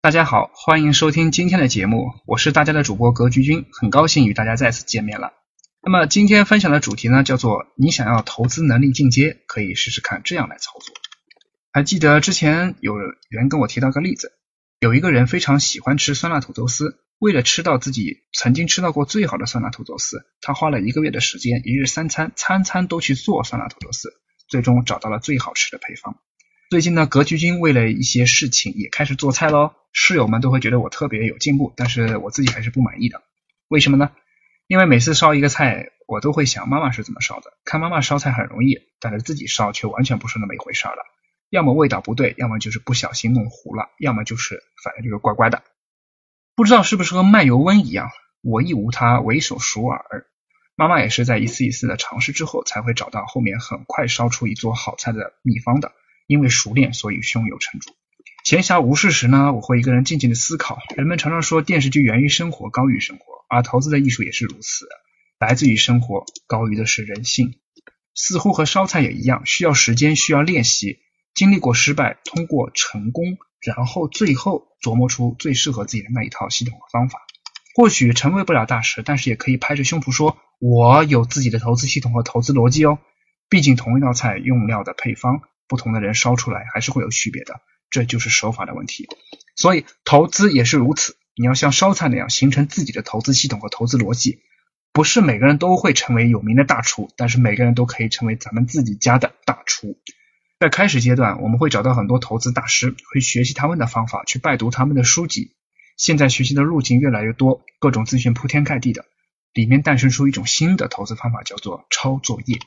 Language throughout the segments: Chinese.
大家好，欢迎收听今天的节目，我是大家的主播格局君，很高兴与大家再次见面了。那么今天分享的主题呢，叫做你想要投资能力进阶，可以试试看这样来操作。还记得之前有人跟我提到个例子，有一个人非常喜欢吃酸辣土豆丝，为了吃到自己曾经吃到过最好的酸辣土豆丝，他花了一个月的时间，一日三餐，餐餐都去做酸辣土豆丝，最终找到了最好吃的配方。最近呢，格局君为了一些事情也开始做菜喽。室友们都会觉得我特别有进步，但是我自己还是不满意的。为什么呢？因为每次烧一个菜，我都会想妈妈是怎么烧的。看妈妈烧菜很容易，但是自己烧却完全不是那么一回事了。要么味道不对，要么就是不小心弄糊了，要么就是反正就是怪怪的。不知道是不是和卖油翁一样，我亦无他，唯手熟尔。妈妈也是在一次一次的尝试之后，才会找到后面很快烧出一桌好菜的秘方的。因为熟练，所以胸有成竹。闲暇无事时呢，我会一个人静静的思考。人们常常说电视剧源于生活，高于生活，而投资的艺术也是如此，来自于生活，高于的是人性。似乎和烧菜也一样，需要时间，需要练习，经历过失败，通过成功，然后最后琢磨出最适合自己的那一套系统和方法。或许成为不了大师，但是也可以拍着胸脯说，我有自己的投资系统和投资逻辑哦。毕竟同一道菜用料的配方。不同的人烧出来还是会有区别的，这就是手法的问题。所以投资也是如此，你要像烧菜那样形成自己的投资系统和投资逻辑。不是每个人都会成为有名的大厨，但是每个人都可以成为咱们自己家的大厨。在开始阶段，我们会找到很多投资大师，会学习他们的方法，去拜读他们的书籍。现在学习的路径越来越多，各种资讯铺天盖地的，里面诞生出一种新的投资方法，叫做抄作业。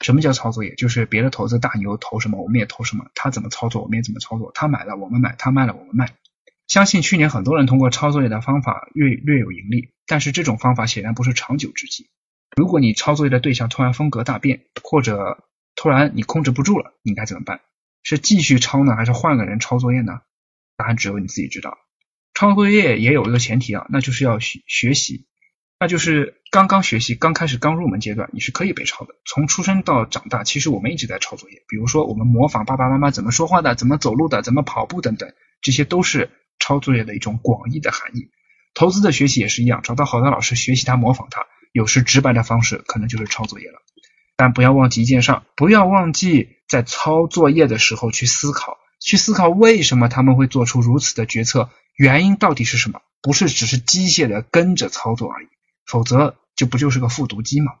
什么叫操作业？就是别的投资大牛投什么，我们也投什么。他怎么操作，我们也怎么操作。他买了，我们买；他卖了，我们卖。相信去年很多人通过抄作业的方法略略有盈利，但是这种方法显然不是长久之计。如果你抄作业的对象突然风格大变，或者突然你控制不住了，你该怎么办？是继续抄呢，还是换个人抄作业呢？答案只有你自己知道。抄作业也有一个前提啊，那就是要学学习。那就是刚刚学习、刚开始、刚入门阶段，你是可以被抄的。从出生到长大，其实我们一直在抄作业。比如说，我们模仿爸爸妈妈怎么说话的、怎么走路的、怎么跑步等等，这些都是抄作业的一种广义的含义。投资的学习也是一样，找到好的老师学习他、模仿他，有时直白的方式可能就是抄作业了。但不要忘记一件事，不要忘记在抄作业的时候去思考，去思考为什么他们会做出如此的决策，原因到底是什么？不是只是机械的跟着操作而已。否则就不就是个复读机吗？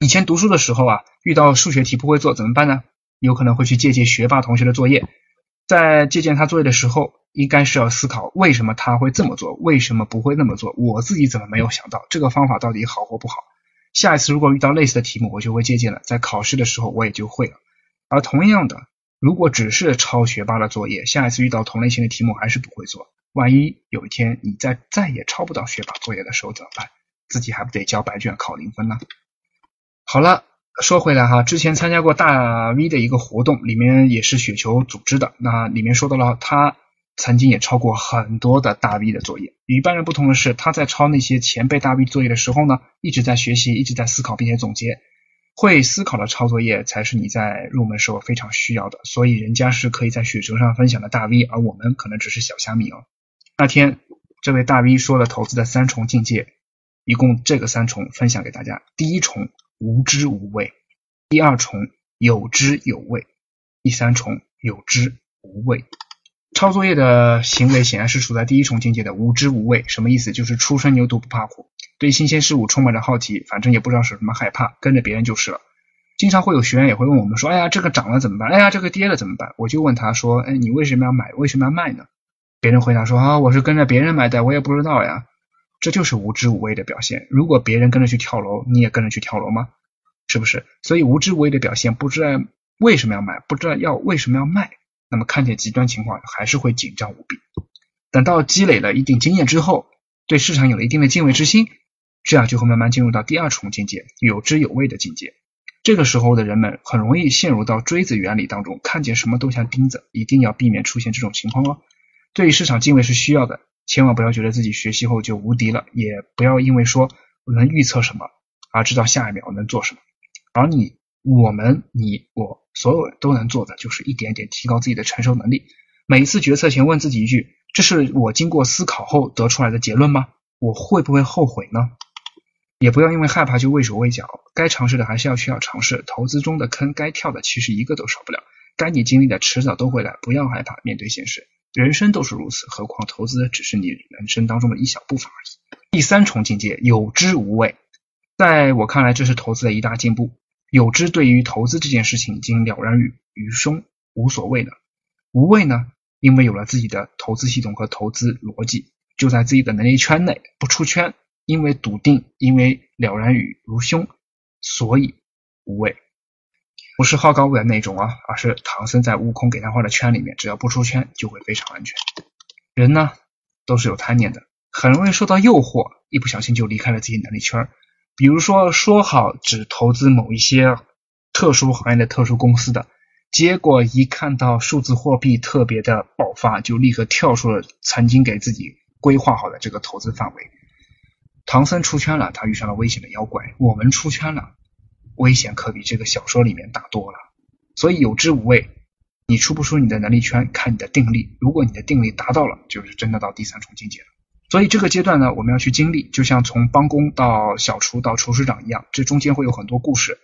以前读书的时候啊，遇到数学题不会做怎么办呢？有可能会去借鉴学霸同学的作业，在借鉴他作业的时候，应该是要思考为什么他会这么做，为什么不会那么做？我自己怎么没有想到这个方法到底好或不好？下一次如果遇到类似的题目，我就会借鉴了，在考试的时候我也就会了。而同样的，如果只是抄学霸的作业，下一次遇到同类型的题目还是不会做。万一有一天你再再也抄不到学霸作业的时候怎么办？自己还不得交白卷考零分呢？好了，说回来哈，之前参加过大 V 的一个活动，里面也是雪球组织的，那里面说到了他曾经也抄过很多的大 V 的作业。与一般人不同的是，他在抄那些前辈大 V 作业的时候呢，一直在学习，一直在思考，并且总结。会思考的抄作业才是你在入门时候非常需要的，所以人家是可以在雪球上分享的大 V，而我们可能只是小虾米哦。那天，这位大 V 说了投资的三重境界，一共这个三重分享给大家：第一重无知无畏，第二重有知有畏，第三重有知无畏。抄作业的行为显然是处在第一重境界的无知无畏，什么意思？就是初生牛犊不怕虎，对新鲜事物充满着好奇，反正也不知道是什么害怕，跟着别人就是了。经常会有学员也会问我们说：“哎呀，这个涨了怎么办？哎呀，这个跌了怎么办？”我就问他说：“哎，你为什么要买？为什么要卖呢？”别人回答说啊，我是跟着别人买的，我也不知道呀，这就是无知无畏的表现。如果别人跟着去跳楼，你也跟着去跳楼吗？是不是？所以无知无畏的表现，不知道为什么要买，不知道要为什么要卖，那么看见极端情况还是会紧张无比。等到积累了一定经验之后，对市场有了一定的敬畏之心，这样就会慢慢进入到第二重境界，有知有畏的境界。这个时候的人们很容易陷入到锥子原理当中，看见什么都像钉子，一定要避免出现这种情况哦。对于市场敬畏是需要的，千万不要觉得自己学习后就无敌了，也不要因为说我能预测什么而知道下一秒我能做什么。而你、我们、你、我，所有人都能做的就是一点点提高自己的承受能力。每一次决策前问自己一句：这是我经过思考后得出来的结论吗？我会不会后悔呢？也不要因为害怕就畏手畏脚，该尝试的还是要去要尝试。投资中的坑，该跳的其实一个都少不了。该你经历的迟早都会来，不要害怕面对现实。人生都是如此，何况投资只是你人生当中的一小部分而已。第三重境界，有知无畏，在我看来，这是投资的一大进步。有知对于投资这件事情已经了然于于胸，无所谓了。无畏呢，因为有了自己的投资系统和投资逻辑，就在自己的能力圈内，不出圈。因为笃定，因为了然于如胸，所以无畏。不是好高骛远那种啊，而是唐僧在悟空给他画的圈里面，只要不出圈，就会非常安全。人呢，都是有贪念的，很容易受到诱惑，一不小心就离开了自己能力圈。比如说，说好只投资某一些特殊行业的特殊公司的，结果一看到数字货币特别的爆发，就立刻跳出了曾经给自己规划好的这个投资范围。唐僧出圈了，他遇上了危险的妖怪。我们出圈了，危险可比这个小说里面大多了。所以有知无畏，你出不出你的能力圈，看你的定力。如果你的定力达到了，就是真的到第三重境界了。所以这个阶段呢，我们要去经历，就像从帮工到小厨到厨师长一样，这中间会有很多故事。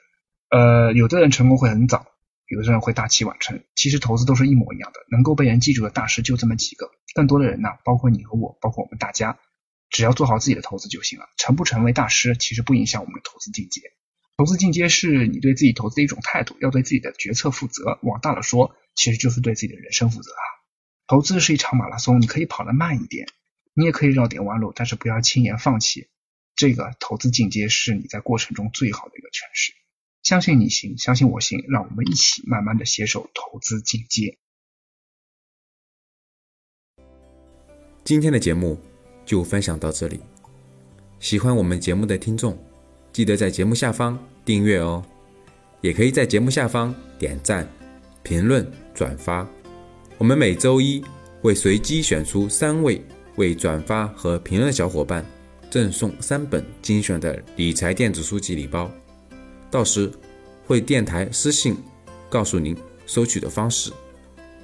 呃，有的人成功会很早，有的人会大器晚成。其实投资都是一模一样的，能够被人记住的大师就这么几个。更多的人呢，包括你和我，包括我们大家。只要做好自己的投资就行了，成不成为大师其实不影响我们的投资境界。投资进阶是你对自己投资的一种态度，要对自己的决策负责。往大了说，其实就是对自己的人生负责啊。投资是一场马拉松，你可以跑得慢一点，你也可以绕点弯路，但是不要轻言放弃。这个投资进阶是你在过程中最好的一个诠释。相信你行，相信我行，让我们一起慢慢的携手投资进阶。今天的节目。就分享到这里。喜欢我们节目的听众，记得在节目下方订阅哦，也可以在节目下方点赞、评论、转发。我们每周一会随机选出三位为转发和评论的小伙伴，赠送三本精选的理财电子书籍礼包。到时会电台私信告诉您收取的方式。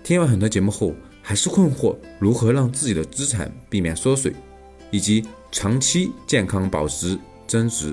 听完很多节目后，还是困惑如何让自己的资产避免缩水？以及长期健康保值增值，